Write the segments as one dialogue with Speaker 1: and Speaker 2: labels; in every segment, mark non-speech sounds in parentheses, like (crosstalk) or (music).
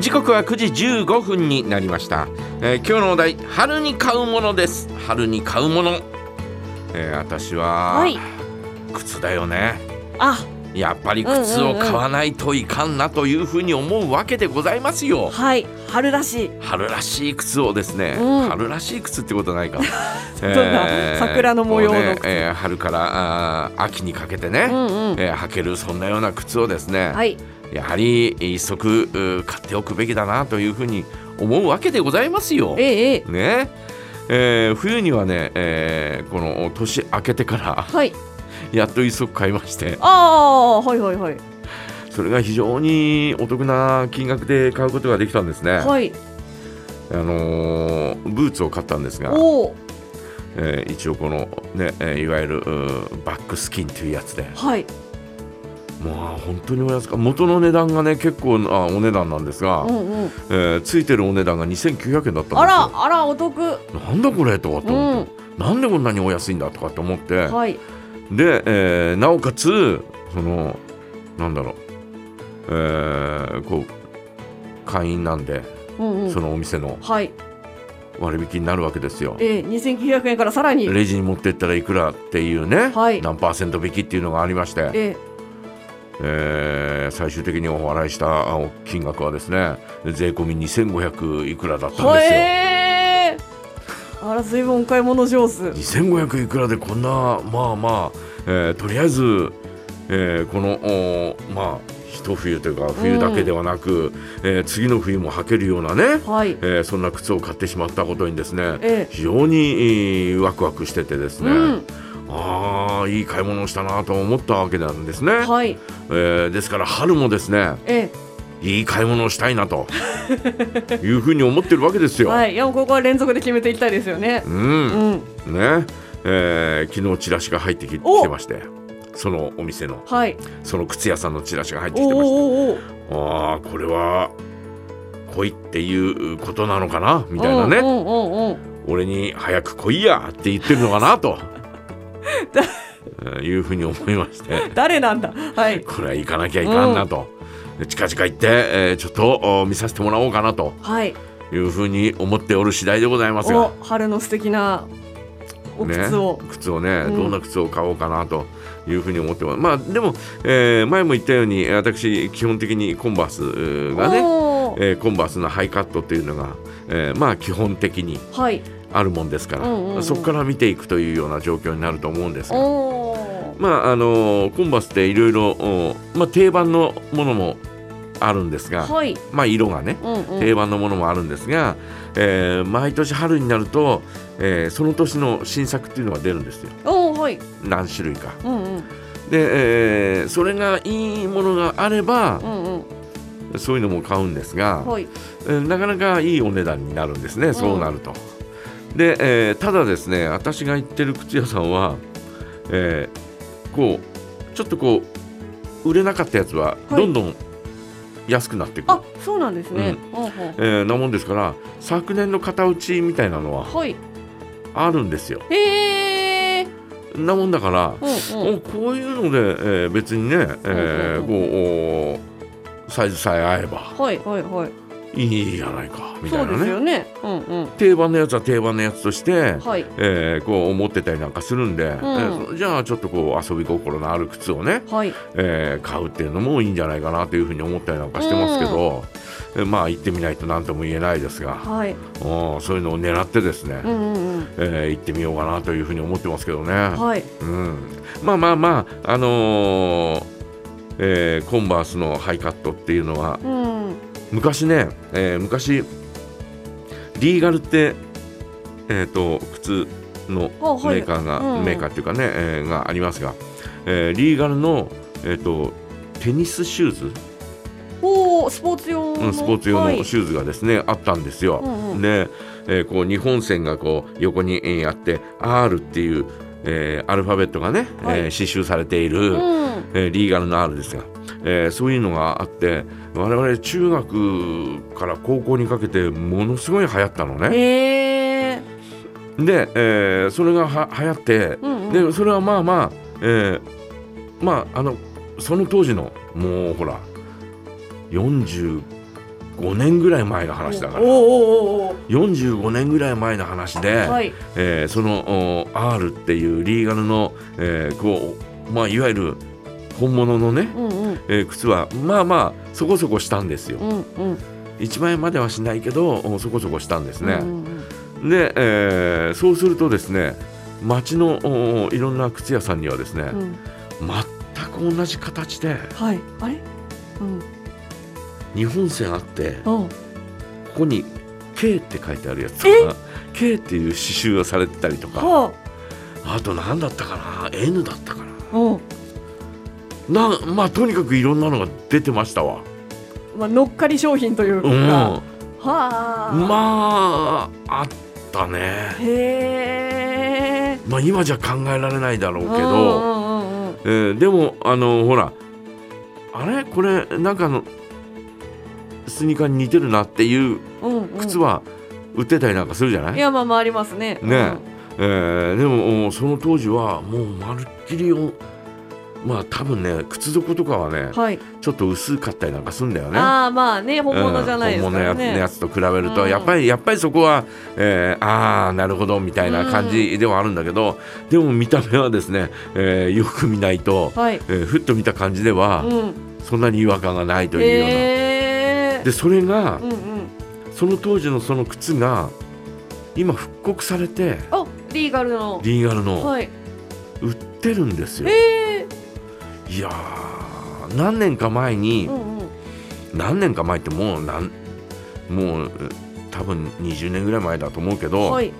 Speaker 1: 時刻は9時15分になりました、えー今日のお題春に買うものです。春に買うもの、えー私は、
Speaker 2: はい。
Speaker 1: 靴だよね。
Speaker 2: あ
Speaker 1: やっぱり靴を買わないといかんなというふうに思うわけでございますよ。
Speaker 2: はい。春らしい。
Speaker 1: 春らしい靴をですね、
Speaker 2: うん。
Speaker 1: 春らしい靴ってことないか。(laughs)
Speaker 2: どんな？桜の模様の
Speaker 1: ね
Speaker 2: 靴
Speaker 1: えー春から秋にかけてね、
Speaker 2: うんうん。
Speaker 1: えー履けるそんなような靴をですね、
Speaker 2: はい。
Speaker 1: やはり一足買っておくべきだなというふうに思うわけでございますよ。
Speaker 2: ええええ。
Speaker 1: ね。えー冬にはね、えーこの年明けてから
Speaker 2: はい
Speaker 1: やっと一足買いまして。
Speaker 2: ああはいはいはい。
Speaker 1: それが非常にお得な金額で買うことができたんですね。
Speaker 2: はい。
Speaker 1: あのーブーツを買ったんですが、えー一応このね、えーいわゆるバックスキンというやつで。
Speaker 2: はい。
Speaker 1: まあ本当にお安か元の値段がね結構なお値段なんですが、
Speaker 2: うんうん。
Speaker 1: えーついてるお値段が2900円だったんです。よ
Speaker 2: あらあらお得。
Speaker 1: なんだこれとかっ思っ
Speaker 2: ん。
Speaker 1: て、なんでこんなにお安いんだとかって思って、
Speaker 2: はい
Speaker 1: で、えーなおかつそのなんだろう、えーこう会員なんで、
Speaker 2: うんうん。
Speaker 1: そのお店の
Speaker 2: はい。
Speaker 1: 割引になるわけですよ。
Speaker 2: ええ2900円からさらに。
Speaker 1: レジに持ってったらいくらっていうね、
Speaker 2: はい。
Speaker 1: 何パーセント引きっていうのがありまして、
Speaker 2: え
Speaker 1: えー最終的にお払いしたあ金額はですね税込み2500いくらだっ
Speaker 2: え
Speaker 1: たんですよ。
Speaker 2: あら随分お買い物上手。
Speaker 1: 2500いくらでこんなまあまあ、えーとりあえず、えーこのおまあ一冬というか冬だけではなく、えー次の冬も履けるようなね、
Speaker 2: はい。
Speaker 1: えーそんな靴を買ってしまったことにですね、
Speaker 2: ええ。
Speaker 1: 非常にえーワクワクしててですね、
Speaker 2: うん。
Speaker 1: ああいい買い物をしたなと思ったわけなんですね、
Speaker 2: はい。
Speaker 1: えーですから春もですね
Speaker 2: え
Speaker 1: いい買い物をしたいなと。(laughs) いうふうに思ってるわけですよ。
Speaker 2: えはい。いやここは連続で決めていきたいですよね。
Speaker 1: う
Speaker 2: うん。ん
Speaker 1: ね、えー昨日チラシが入ってきてましてそのお店の。
Speaker 2: はい。
Speaker 1: その靴屋さんのチラシが入って
Speaker 2: お
Speaker 1: きてまして。
Speaker 2: おおお
Speaker 1: ああこれは来いっていうことなのかな？みたいなね、
Speaker 2: うんうんうんうん。
Speaker 1: 俺に早く来いやって言ってるのかなと。(laughs) いうふうに思いまして。(laughs)
Speaker 2: 誰なんだ？はい。
Speaker 1: これは行かなきゃいかんなと、で近々行って、えーちょっとお見させてもらおうかなと。
Speaker 2: はい。
Speaker 1: いうふうに思っておる次第でございますが。
Speaker 2: お。春の素敵なお靴を、
Speaker 1: ね、靴をね、
Speaker 2: うん。
Speaker 1: どんな靴を買おうかなというふうに思ってます。まあでも、えー前も言ったように私基本的にコンバースがね、えーコンバースのハイカットっていうのが、えーまあ基本的に
Speaker 2: はい。
Speaker 1: あるもんですから、
Speaker 2: うんうんうん。
Speaker 1: そこから見ていくというような状況になると思うんですが、まああのーコンバースっていろいろおまあ定番のものもあるんですが、
Speaker 2: はい。
Speaker 1: まあ色がね。
Speaker 2: うんうん。
Speaker 1: 定番のものもあるんですが、えー毎年春になると、えーその年の新作っていうのが出るんですよ。
Speaker 2: はい。
Speaker 1: 何種類か。
Speaker 2: うんうん。
Speaker 1: で、えーそれがいいものがあれば
Speaker 2: うんうん。
Speaker 1: そういうのも買うんですが、
Speaker 2: はい。
Speaker 1: えーなかなかいいお値段になるんですねそうなると。で、えーただですね私が行ってる靴屋さんは、えーこうちょっとこう売れなかったやつは
Speaker 2: はい。
Speaker 1: どんどん安くなっていく、
Speaker 2: あそうなんですね、うん。うん
Speaker 1: えーなもんですから昨年の型打ちみたいなのは
Speaker 2: はい。
Speaker 1: あるんですよ。
Speaker 2: へえ。
Speaker 1: なもんだから、
Speaker 2: うんうん。
Speaker 1: おこういうので、えー別にね、えーこうおサイズさえ合えば。
Speaker 2: はいはいはい
Speaker 1: いいじゃないかみた
Speaker 2: そ
Speaker 1: いうなね
Speaker 2: ね。うんうん。
Speaker 1: 定番のやつは定番のやつとして、
Speaker 2: はい。
Speaker 1: えーこう思ってたりなんかするんで、えーじゃあちょっとこう遊び心のある靴をね、
Speaker 2: はい。
Speaker 1: えー買うっていうのもいいんじゃないかなというふうに思ったりなんかしてますけど、えーまあ行ってみないと何とも言えないですが、
Speaker 2: はい。
Speaker 1: おそういうのを狙ってですね、
Speaker 2: うんうんうん。
Speaker 1: えー行ってみようかなというふうに思ってますけどね。
Speaker 2: はい。
Speaker 1: うん、まあまあまああのーえーコンバースのハイカットっていうのは
Speaker 2: うん
Speaker 1: 昔ね、えー昔リーガルって、えー、と靴のメーカーが、
Speaker 2: うん。
Speaker 1: メーカーっていうかね、えーがありますが、えーリーガルの、えー、とテニスシューズ、
Speaker 2: おおスポーツ用の。
Speaker 1: うんスポーツ用
Speaker 2: はい。
Speaker 1: のシューズがですね、あったんですよ。
Speaker 2: うんうん。
Speaker 1: で、えーこう二本線がこう横にえーあって R っていう、えーアルファベットがね、
Speaker 2: はい。
Speaker 1: えー刺繍されている、
Speaker 2: うん。
Speaker 1: えーリーガルの R ですが、えーそういうのがあって我々中学から高校にかけてものすごい流行ったのね。で、えーそれがは流行って、
Speaker 2: うんうん。
Speaker 1: でそれはまあまあ、えーまああのその当時のもうほら45 45年ぐらい前の話だから。
Speaker 2: おおおお
Speaker 1: 45年ぐらい前の話で、
Speaker 2: おはい。
Speaker 1: えーそのお R っていうリーガルの、えーこうまあ、いわゆる本物のね、
Speaker 2: うんうん。
Speaker 1: えー靴はまあまあそこそこしたんですよ。
Speaker 2: うんうん。
Speaker 1: 1万円まではしないけどおそこそこしたんですね、
Speaker 2: うんうん
Speaker 1: で、えーそうするとですね街のおいろんな靴屋さんにはですね、
Speaker 2: うん。
Speaker 1: 全く同じ形で
Speaker 2: はい。あれ？うん
Speaker 1: 日本線あって
Speaker 2: うん。
Speaker 1: ここに K って書いてあるやつとか K っていう刺繍がされてたりとか。
Speaker 2: は
Speaker 1: あと何だったかな？N だったかな？なまあとにかくいろんなのが出てましたわ。
Speaker 2: まあ乗っかり商品というか、
Speaker 1: うん、
Speaker 2: はあ。
Speaker 1: まああったね。
Speaker 2: へえ。
Speaker 1: まあ今じゃ考えられないだろうけ
Speaker 2: うん
Speaker 1: ど、えーでもあのほらあれ？これなんかあのスニーカーに似てるなっていう
Speaker 2: うんうん。
Speaker 1: 靴は売ってたりなんかするじゃない、
Speaker 2: いやまあまあありますね。
Speaker 1: ね。えーでもおその当時はもうまるっきりをまあ多分ね靴底とかはね
Speaker 2: うんはい。
Speaker 1: ちょっと薄かったりなんかするんだよね。
Speaker 2: ああまあね本物じゃないです
Speaker 1: うん
Speaker 2: からね。
Speaker 1: 本物のやつと比べると、
Speaker 2: うん。
Speaker 1: やっぱりやっぱりそこは、えーああなるほどみたいな感じではあるんだけど、でも見た目はですね、えーよく見ないと、
Speaker 2: はい。
Speaker 1: えーふっと見た感じでは、
Speaker 2: うん。
Speaker 1: そんなに違和感がないというような。でそれが、
Speaker 2: うんうん。
Speaker 1: その当時のその靴が今復刻されて
Speaker 2: あリーガルの。
Speaker 1: リーガルの。
Speaker 2: はい。
Speaker 1: 売ってるんですよ。
Speaker 2: へえ
Speaker 1: いやー何年か前に、
Speaker 2: うんうん。
Speaker 1: 何年か前ってもうなんもうえ多分20年ぐらい前だと思うけど、
Speaker 2: はい。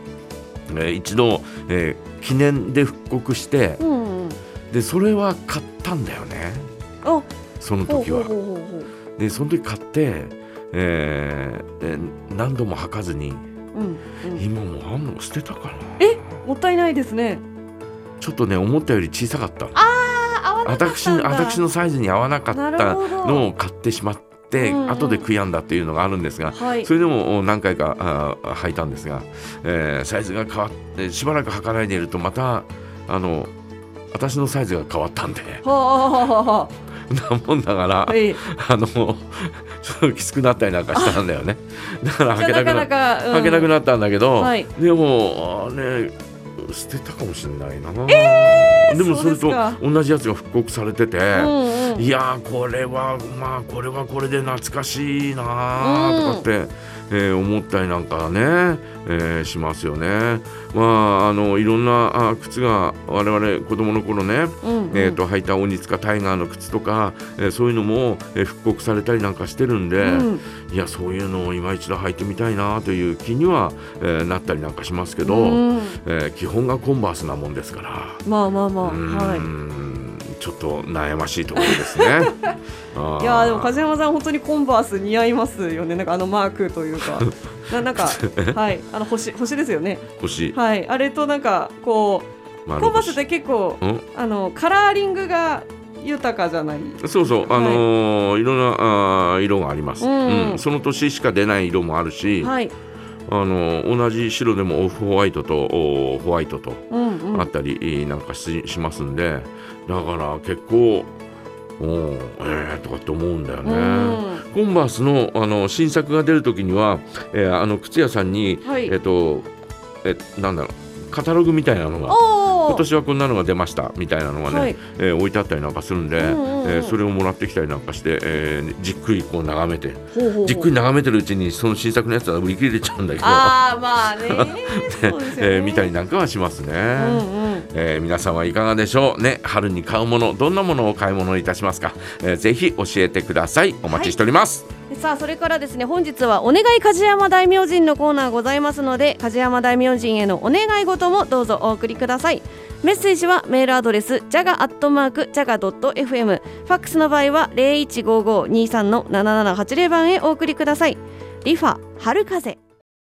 Speaker 1: えー一度、えー記念で復刻して
Speaker 2: うんうん
Speaker 1: でそれは買ったんだよね。
Speaker 2: あ。
Speaker 1: その時は。
Speaker 2: ほうほ。うほうほう
Speaker 1: でその時買って、えーえー何度も履かずに
Speaker 2: うんうん。
Speaker 1: 今もうあんの捨てたかな。
Speaker 2: えもったいないですね。
Speaker 1: ちょっとね思ったより小さかった。
Speaker 2: あ合わなかった
Speaker 1: 私私のサイズに合わなかったのを買ってしまって、
Speaker 2: うんうん。
Speaker 1: 後で悔やんだっていうのがあるんですが
Speaker 2: はい。
Speaker 1: それでもお何回かあー履いたんですが、えーサイズが変わってしばらく履かないでいるとまたあの私のサイズが変わったんで。
Speaker 2: はあはあはあは
Speaker 1: なもんだから、
Speaker 2: あはい。
Speaker 1: あのちょっときつくなったりなんかしたんだよね。だから履けなくな履けなくなったんだけど、
Speaker 2: はい。
Speaker 1: でもね捨てたかもしれないな、でもそれと同じやつが復刻されてて、
Speaker 2: うんうん。
Speaker 1: いやーこれはまあこれはこれで懐かしいなーとかって、えー思ったりなんかね、えーしますよね。まああのいろんなあ靴が我々子供の頃ね、
Speaker 2: うんうん。
Speaker 1: えー、と履いた鬼塚タイガーの靴とか、えーそういうのも、えー復刻されたりなんかしてるんで、
Speaker 2: うん。
Speaker 1: いやそういうのを今一度履いてみたいなという気には、えーなったりなんかしますけど、
Speaker 2: うん。
Speaker 1: えー基本がコンバースなもんですから。
Speaker 2: まあまあまあはい
Speaker 1: ちょっと悩ましいところですね。(laughs)
Speaker 2: いやーでも梶山さん本当にコンバース似合いますよね。なんかあのマークというか。(laughs) ななんか (laughs) はい。あの星星ですよね。
Speaker 1: 星、
Speaker 2: はい。あれとなんかこう
Speaker 1: 丸
Speaker 2: コンバースっ
Speaker 1: 星
Speaker 2: て結構
Speaker 1: うん。
Speaker 2: あのカラーリングが豊かじゃない。
Speaker 1: そうそう、あのーい。ろんなあー色があります、
Speaker 2: うん。
Speaker 1: うん。その年しか出ない色もあるし、
Speaker 2: はい
Speaker 1: あのー同じ白でもオフホワイトとおホワイトとあったりなんかししますんでだから結構おーえー、とかって思うんだよね。
Speaker 2: うん。
Speaker 1: コンバースのあの新作が出るときには、えーあの靴屋さんに、
Speaker 2: はい。
Speaker 1: えっ、とえなんだろうカタログみたいなのが今年はこんなのが出ましたみたいなのがね、
Speaker 2: はい。
Speaker 1: えー置いてあったりなんかするんで、
Speaker 2: うんうんうん。
Speaker 1: えーそれをもらってきたりなんかして、えーじっくりこう眺めてじっくり眺めてるうちにその新作のやつは売り切れちゃうんだけど、
Speaker 2: ああまあね。(laughs) そうですよね。
Speaker 1: えー見たりなんかはしますね。
Speaker 2: うんうん
Speaker 1: えー皆さんはいかがでしょうね？春に買うものどんなものを買い物いたしますか、えーぜひ教えてください。お待ちしております、
Speaker 2: さあそれからですね本日はお願い梶山大明神のコーナーございますので梶山大明神へのお願い事もどうぞお送りください。メッセージはメールアドレス jaga.jaga.fm ファックスの場合は015523の7780番へお送りください。リファ春風。